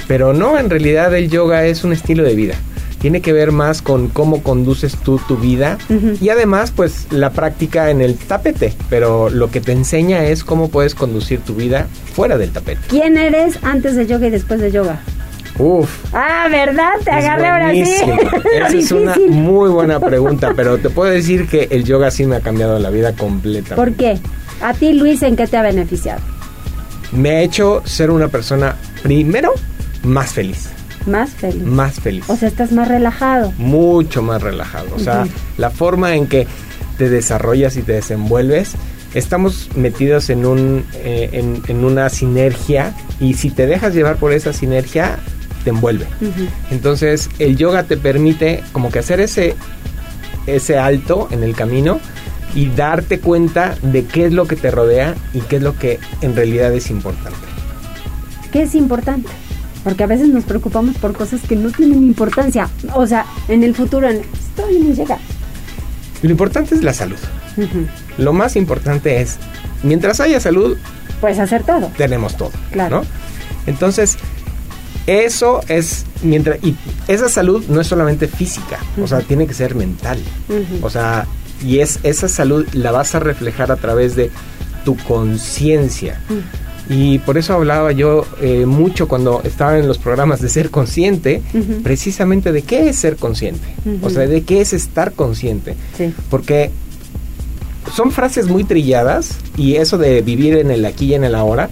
Pero no, en realidad el yoga es un estilo de vida tiene que ver más con cómo conduces tú tu vida y además pues la práctica en el tapete, pero lo que te enseña es cómo puedes conducir tu vida fuera del tapete. ¿Quién eres antes de yoga y después de yoga? Uf. Ah, ¿verdad? Te agarré ahora sí. Esa es una muy buena pregunta, pero te puedo decir que el yoga sí me ha cambiado la vida completamente. ¿Por qué? A ti, Luis, ¿en qué te ha beneficiado? Me ha hecho ser una persona, primero, más feliz. Más feliz. Más feliz. O sea, estás más relajado. Mucho más relajado. O sea, la forma en que te desarrollas y te desenvuelves, estamos metidos en, un, eh, en, una sinergia y si te dejas llevar por esa sinergia, te envuelve. Entonces, el yoga te permite como que hacer ese, ese alto en el camino y darte cuenta de qué es lo que te rodea y qué es lo que en realidad es importante. ¿Qué es importante? Porque a veces nos preocupamos por cosas que no tienen importancia. O sea, en el futuro, en, estoy en llega. Lo importante es la salud. Lo más importante es, mientras haya salud, puedes hacer todo. Tenemos todo. Claro. Entonces, eso es mientras y esa salud no es solamente física, o sea, tiene que ser mental. O sea, y es esa salud la vas a reflejar a través de tu conciencia. Y por eso hablaba yo eh, mucho cuando estaba en los programas de ser consciente, precisamente de qué es ser consciente, o sea, de qué es estar consciente. Porque son frases muy trilladas y eso de vivir en el aquí y en el ahora,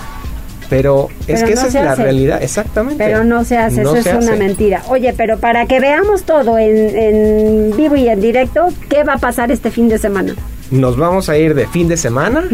pero, es que esa es la realidad, exactamente. Pero no se hace, eso es una mentira. Oye, pero para que veamos todo en, vivo y en directo qué va a pasar este fin de semana. Nos vamos a ir de fin de semana,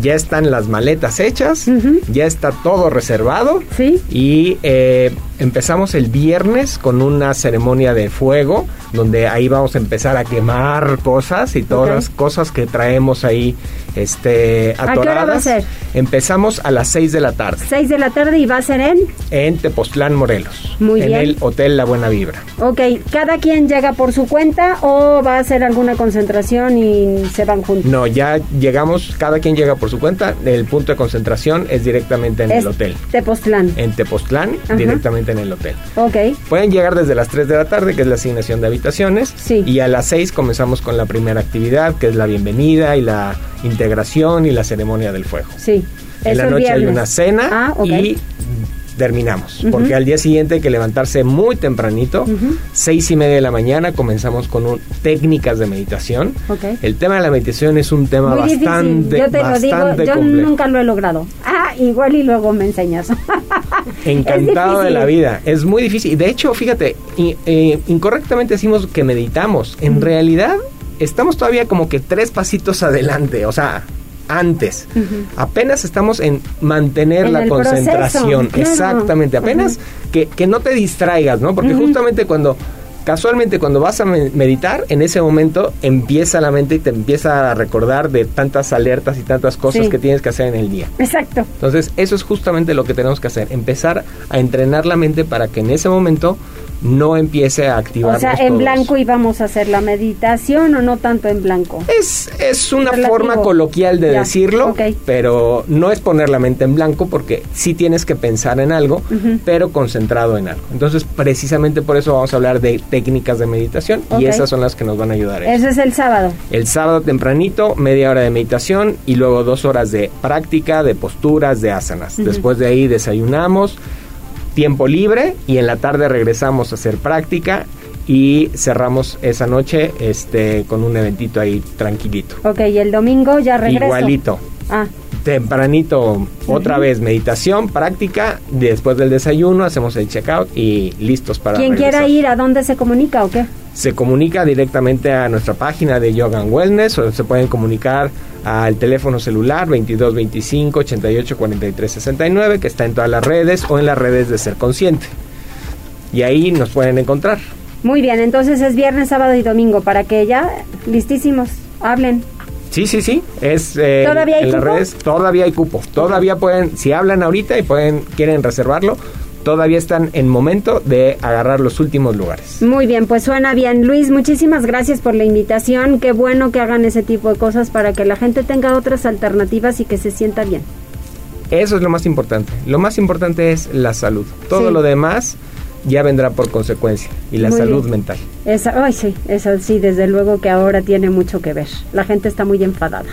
ya están las maletas hechas, ya está todo reservado ¿Sí? y eh, empezamos el viernes con una ceremonia de fuego, donde ahí vamos a empezar a quemar cosas y todas las cosas que traemos ahí este, atoradas. ¿A qué hora va a ser? Empezamos a las 6 de la tarde. 6 de la tarde y va a ser en... En Tepoztlán, Morelos. Muy en bien. el Hotel La Buena Vibra. Ok, ¿cada quien llega por su cuenta o va a hacer alguna concentración y se van juntos? No, ya llegamos, cada quien llega por su cuenta. El punto de concentración es directamente en Es el hotel. Tepoztlán. En Tepoztlán, Ajá. directamente en el hotel. Ok, Pueden llegar desde las 3 de la tarde, que es la asignación de habitaciones. Sí. Y a las 6 comenzamos con la primera actividad, que es la bienvenida y la integración y la ceremonia del fuego. sí. En Eso la noche hay una cena Ah, y terminamos. Porque al día siguiente hay que levantarse muy tempranito, seis y media de la mañana, comenzamos con un- técnicas de meditación. Ok. El tema de la meditación es un tema Muy bastante, difícil, yo te lo digo, bastante yo complejo. nunca lo he logrado. Ah, igual y luego me enseñas. Encantado de la vida. Es muy difícil. De hecho, fíjate, eh, incorrectamente decimos que meditamos. En realidad, estamos todavía como que tres pasitos adelante. O sea, antes. Apenas estamos en mantener En la concentración. proceso, claro. Exactamente. Apenas que, que no te distraigas, ¿no? Porque justamente cuando... Casualmente cuando vas a me- meditar, en ese momento empieza la mente y te empieza a recordar de tantas alertas y tantas cosas Sí. que tienes que hacer en el día. Exacto. Entonces, eso es justamente lo que tenemos que hacer, empezar a entrenar la mente para que en ese momento no empiece a activar. O sea, en blanco íbamos a hacer la meditación o no tanto en blanco. Es, es una Relativo. forma coloquial de Ya, decirlo, pero no es poner la mente en blanco porque sí tienes que pensar en algo, pero concentrado en algo. Entonces, precisamente por eso vamos a hablar de técnicas de meditación y esas son las que nos van a ayudar. Eso es el sábado. El sábado tempranito, media hora de meditación y luego dos horas de práctica, de posturas, de asanas. Después de ahí desayunamos, tiempo libre y en la tarde regresamos a hacer práctica y cerramos esa noche este con un eventito ahí tranquilito. Ok, y el domingo ya regreso. Igualito. Ah, Tempranito, otra vez meditación, práctica, después del desayuno hacemos el checkout y listos para quien quiera ir, ¿a dónde se comunica o qué? se comunica directamente a nuestra página de Yoga and Wellness o se pueden comunicar al teléfono celular 22 25 88 43 69 que está en todas las redes o en las redes de Ser Consciente. Y ahí nos pueden encontrar. Muy bien, entonces es viernes, sábado y domingo para que ya listísimos hablen. Sí, sí, sí. Es eh, ¿Todavía hay en las redes todavía hay cupo. Todavía pueden, si hablan ahorita y pueden quieren reservarlo, todavía están en momento de agarrar los últimos lugares. Muy bien, pues suena bien. Luis, muchísimas gracias por la invitación. Qué bueno que hagan ese tipo de cosas para que la gente tenga otras alternativas y que se sienta bien. Eso es lo más importante. Lo más importante es la salud. Todo Sí. lo demás ya vendrá por consecuencia. Y la Muy salud bien. mental. Esa, ay, sí, eso sí, desde luego que ahora tiene mucho que ver. La gente está muy enfadada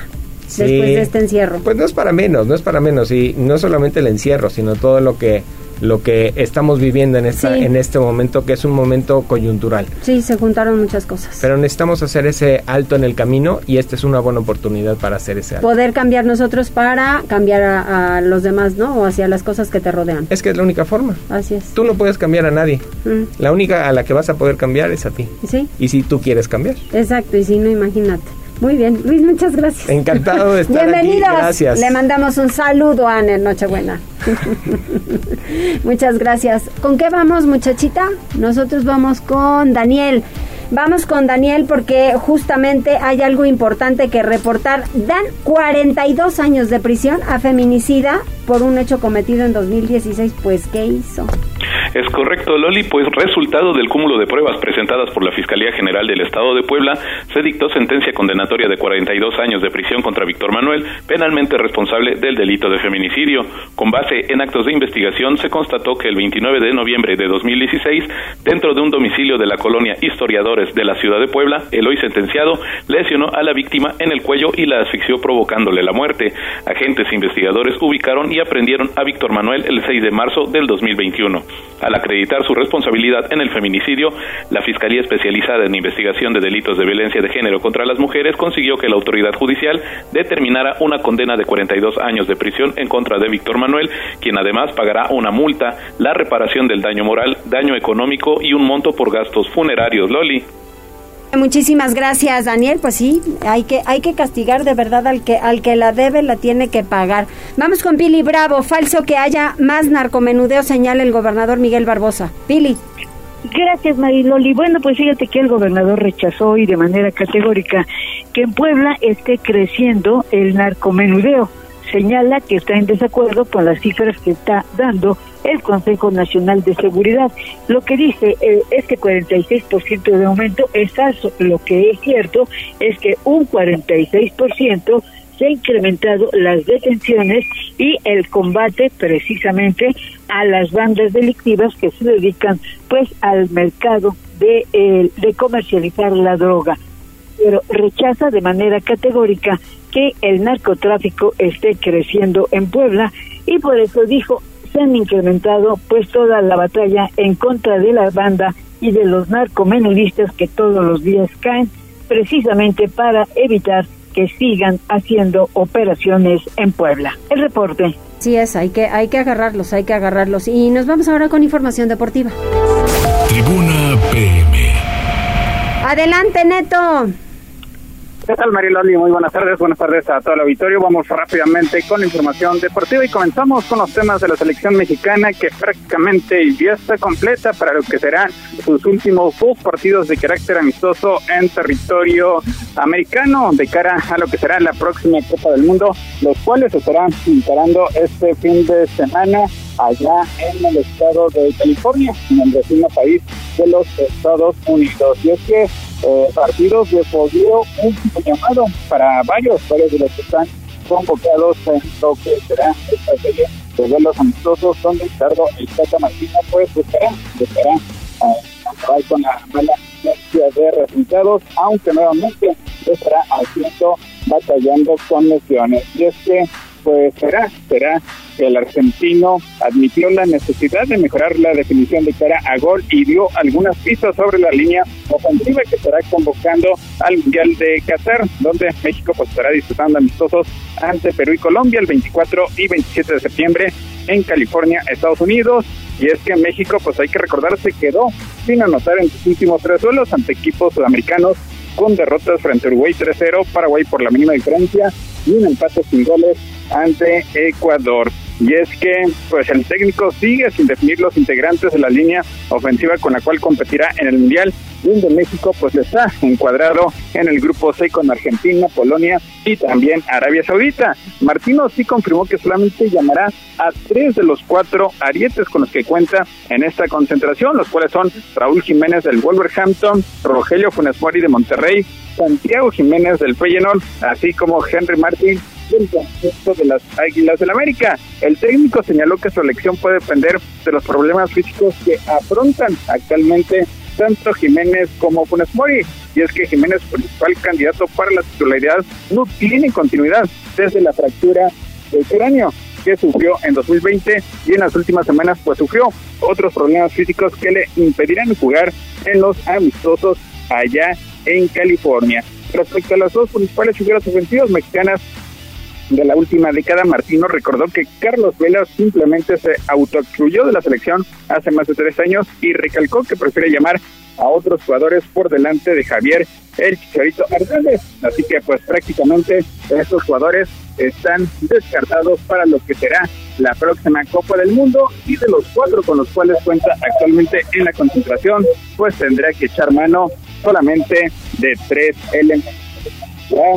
Sí. después de este encierro. Pues no es para menos, no es para menos. Y no solamente el encierro, sino todo lo que lo que estamos viviendo en esta Sí. en este momento que es un momento coyuntural. Sí, se juntaron muchas cosas. Pero necesitamos hacer ese alto en el camino y esta es una buena oportunidad para hacer ese alto. Poder cambiar nosotros para cambiar a, a los demás, ¿no? O hacia las cosas que te rodean. Es que es la única forma. Así es. Tú no puedes cambiar a nadie. Mm, La única a la que vas a poder cambiar es a ti. Sí, Y si tú quieres cambiar. exacto. Y si no, imagínate. Muy bien, Luis, muchas gracias. Encantado de estar Bienvenidos. aquí. Gracias. Le mandamos un saludo a Anel Nochebuena. Muchas gracias. ¿Con qué vamos, muchachita? Nosotros vamos con Daniel. Vamos con Daniel porque justamente hay algo importante que reportar. Dan 42 años de prisión a feminicida por un hecho cometido en 2016. Pues, ¿qué hizo? Es correcto, Loli, pues resultado del cúmulo de pruebas presentadas por la Fiscalía General del Estado de Puebla, se dictó sentencia condenatoria de 42 años de prisión contra Víctor Manuel, penalmente responsable del delito de feminicidio. Con base en actos de investigación, se constató que el 29 de noviembre de 2016, dentro de un domicilio de la colonia Historiadores de la ciudad de Puebla, el hoy sentenciado lesionó a la víctima en el cuello y la asfixió provocándole la muerte. Agentes investigadores ubicaron y aprendieron a Víctor Manuel el 6 de marzo del 2021. Al acreditar su responsabilidad en el feminicidio, la Fiscalía Especializada en Investigación de Delitos de Violencia de Género contra las Mujeres consiguió que la autoridad judicial determinara una condena de 42 años de prisión en contra de Víctor Manuel, quien además pagará una multa, la reparación del daño moral, daño económico y un monto por gastos funerarios. Loli. Muchísimas gracias, Daniel. Pues sí, hay que hay que castigar de verdad al que al que la debe la tiene que pagar. Vamos con Pili Bravo. Falso que haya más narcomenudeo, señala el gobernador Miguel Barbosa. Pili. Gracias, Mariloli. Bueno, pues fíjate que el gobernador rechazó hoy de manera categórica que en Puebla esté creciendo el narcomenudeo. Señala que está en desacuerdo con las cifras que está dando el Consejo Nacional de Seguridad. Lo que dice eh, es que 46% de aumento es falso. Lo que es cierto es que un 46% se han incrementado las detenciones y el combate precisamente a las bandas delictivas que se dedican pues al mercado de, eh, de comercializar la droga pero rechaza de manera categórica que el narcotráfico esté creciendo en Puebla y por eso dijo se han incrementado pues toda la batalla en contra de la banda y de los narcomenudistas que todos los días caen precisamente para evitar que sigan haciendo operaciones en Puebla. El reporte. Sí es, hay que hay que agarrarlos, hay que agarrarlos y nos vamos ahora con información deportiva. Tribuna PM. Adelante, Neto. ¿Qué tal, Mariloli? Muy buenas tardes. Buenas tardes a todo el auditorio. Vamos rápidamente con la información deportiva y comenzamos con los temas de la selección mexicana que prácticamente ya está completa para lo que serán sus últimos dos partidos de carácter amistoso en territorio americano de cara a lo que será la próxima Copa del Mundo, los cuales estarán encarando este fin de semana allá en el estado de California, en el vecino país de los Estados Unidos. Y es que eh, partidos de podio un llamado para varios, varios de los que están convocados en lo que será esta serie de vuelos amistosos donde Ricardo el Tata Martina pues buscará, buscará eh, con la mala inercia de resultados, aunque nuevamente estará haciendo batallando con lesiones. Y es que pues será, será que el argentino admitió la necesidad de mejorar la definición de cara a gol y dio algunas pistas sobre la línea ofensiva que estará convocando al Mundial de Qatar, donde México pues estará disputando amistosos ante Perú y Colombia el 24 y 27 de septiembre en California, Estados Unidos. Y es que México, pues hay que recordar, se quedó sin anotar en sus últimos tres duelos ante equipos sudamericanos con derrotas frente a Uruguay 3-0, Paraguay por la mínima diferencia y un empate sin goles ante Ecuador. Y es que pues el técnico sigue sin definir los integrantes de la línea ofensiva con la cual competirá en el Mundial, donde México pues está encuadrado en el grupo C con Argentina, Polonia y también Arabia Saudita. Martino sí confirmó que solamente llamará a tres de los cuatro arietes con los que cuenta en esta concentración, los cuales son Raúl Jiménez del Wolverhampton, Rogelio Funes Mori de Monterrey, Santiago Jiménez del Feyenoord, así como Henry Martín del conjunto de las Águilas del América. El técnico señaló que su elección puede depender de los problemas físicos que afrontan actualmente tanto Jiménez como Funes Mori. Y es que Jiménez, principal candidato para la titularidad, no tiene continuidad desde la fractura del cráneo que sufrió en 2020 y en las últimas semanas pues sufrió otros problemas físicos que le impedirán jugar en los amistosos allá en California. Respecto a las dos principales figuras ofensivas mexicanas de la última década, Martino recordó que Carlos Vela simplemente se autoexcluyó de la selección hace más de tres años y recalcó que prefiere llamar a otros jugadores por delante de Javier el Chicharito Hernández. Así que pues prácticamente estos jugadores están descartados para lo que será la próxima Copa del Mundo y de los cuatro con los cuales cuenta actualmente en la concentración, pues tendrá que echar mano solamente de tres elementos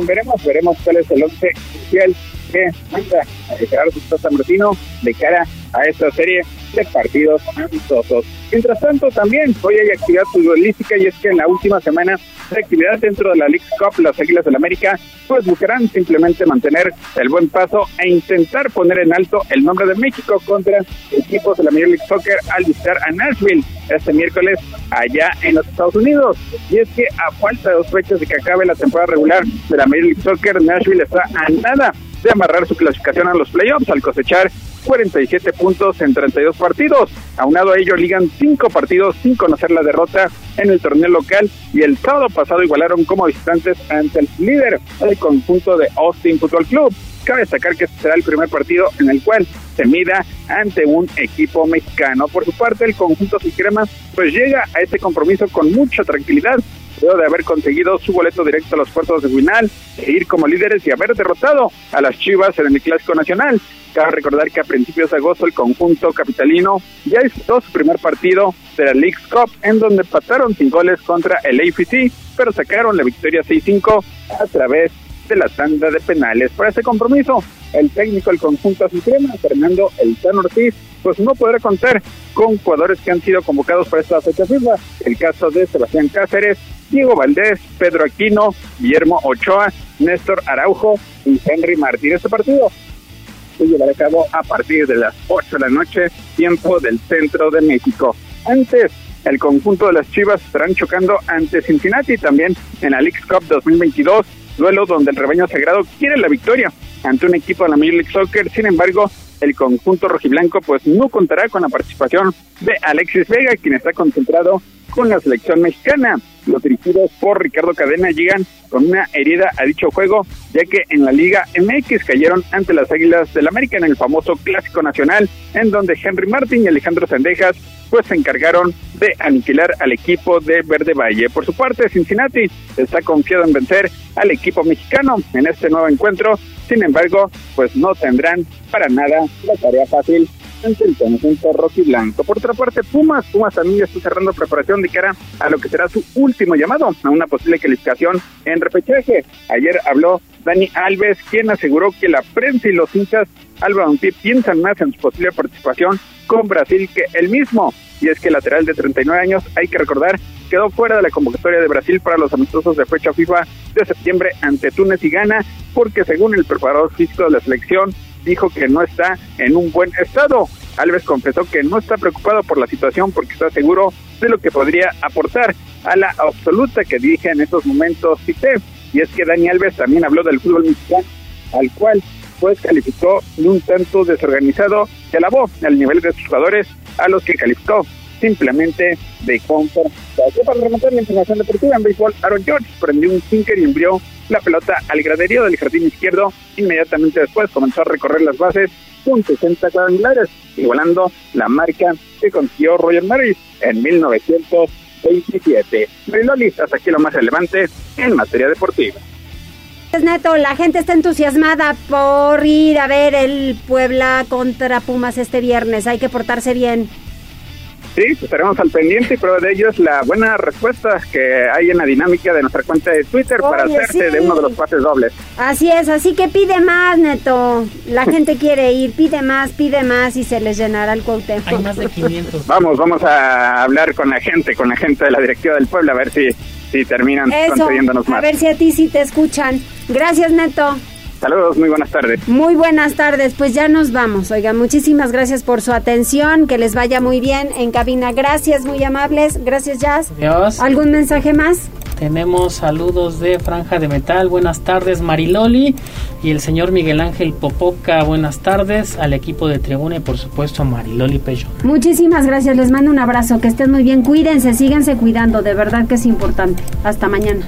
veremos, veremos cuál es el once oficial que manda a Gerardo Sosa Martino de cara a esta serie de partidos amistosos. Mientras tanto, también hoy hay actividad futbolística y es que en la última semana de actividad dentro de la League Cup, las Águilas del América, pues buscarán simplemente mantener el buen paso e intentar poner en alto el nombre de México contra equipos de la Major League Soccer al visitar a Nashville este miércoles allá en los Estados Unidos. Y es que a falta de dos fechas de que acabe la temporada regular de la Major League Soccer, Nashville está a nada de amarrar su clasificación a los playoffs al cosechar 47 puntos en 32 partidos. Aunado a ello, ligan 5 partidos sin conocer la derrota en el torneo local y el sábado pasado igualaron como visitantes ante el líder, el conjunto de Austin Football Club. Cabe destacar que este será el primer partido en el cual se mida ante un equipo mexicano. Por su parte, el conjunto crema pues llega a este compromiso con mucha tranquilidad luego de haber conseguido su boleto directo a los puertos de final, e ir como líderes y haber derrotado a las Chivas en el Clásico Nacional. Cabe recordar que a principios de agosto el conjunto capitalino ya disputó su primer partido de la League's Cup, en donde empataron sin goles contra el AFC, pero sacaron la victoria 6-5 a través de la tanda de penales. Para ese compromiso, el técnico del conjunto azulcrema, Fernando El Ortiz, pues no podrá contar con jugadores que han sido convocados para esta fecha FIFA. El caso de Sebastián Cáceres, Diego Valdés, Pedro Aquino, Guillermo Ochoa, Néstor Araujo y Henry Martín. Este partido se llevará a cabo a partir de las 8 de la noche, tiempo del centro de México. Antes, el conjunto de las Chivas estarán chocando ante Cincinnati también en la League Cup 2022 duelo donde el rebaño sagrado quiere la victoria ante un equipo de la Major League Soccer. Sin embargo, el conjunto rojiblanco pues no contará con la participación de Alexis Vega, quien está concentrado con la selección mexicana. Los dirigidos por Ricardo Cadena llegan con una herida a dicho juego, ya que en la Liga MX cayeron ante las Águilas del América en el famoso Clásico Nacional, en donde Henry Martin y Alejandro Sendejas pues se encargaron de aniquilar al equipo de Verde Valle. Por su parte, Cincinnati está confiado en vencer al equipo mexicano en este nuevo encuentro, sin embargo, pues no tendrán para nada la tarea fácil ante el conjunto rojo y blanco. Por otra parte, Pumas, Pumas también está cerrando preparación de cara a lo que será su último llamado a una posible calificación en repechaje. Ayer habló Dani Alves, quien aseguró que la prensa y los hinchas Álvaro piensan más en su posible participación con Brasil que él mismo. Y es que el lateral de 39 años, hay que recordar, quedó fuera de la convocatoria de Brasil para los amistosos de fecha FIFA de septiembre ante Túnez y Ghana, porque según el preparador físico de la selección, dijo que no está en un buen estado. Alves confesó que no está preocupado por la situación porque está seguro de lo que podría aportar a la absoluta que dirige en estos momentos cité. Y es que Dani Alves también habló del fútbol mexicano, al cual pues calificó de un tanto desorganizado y alabó al nivel de sus jugadores a los que calificó simplemente de confort. Para rematar la información deportiva en béisbol, Aaron George prendió un sinker y envió la pelota al graderío del jardín izquierdo. Inmediatamente después comenzó a recorrer las bases con 60 cuadrangulares, igualando la marca que consiguió Roger Maris en 1927. Mariloli, hasta aquí lo más relevante en materia deportiva. Neto, la gente está entusiasmada por ir a ver el Puebla contra Pumas este viernes. Hay que portarse bien. Sí, estaremos al pendiente y prueba de ello es la buena respuesta que hay en la dinámica de nuestra cuenta de Twitter para hacerse de uno de los pases dobles. Así es, así que pide más, Neto. La gente quiere ir, pide más, pide más y se les llenará el Cuauhtémoc. Hay más de 500. vamos, vamos a hablar con la gente, con la gente de la directiva del pueblo, a ver si, si terminan concediéndonos más. A ver si a ti sí te escuchan. Gracias, Neto. Saludos, muy buenas tardes. Muy buenas tardes, pues ya nos vamos. Oigan, muchísimas gracias por su atención, que les vaya muy bien en cabina. Gracias, muy amables. Gracias, Jazz. Adiós. ¿Algún mensaje más? Tenemos saludos de Franja de Metal. Buenas tardes, Mariloli. Y el señor Miguel Ángel Popoca. Buenas tardes al equipo de Tribuna y, por supuesto, a Mariloli Peyo. Muchísimas gracias. Les mando un abrazo. Que estén muy bien. Cuídense, síganse cuidando. De verdad que es importante. Hasta mañana.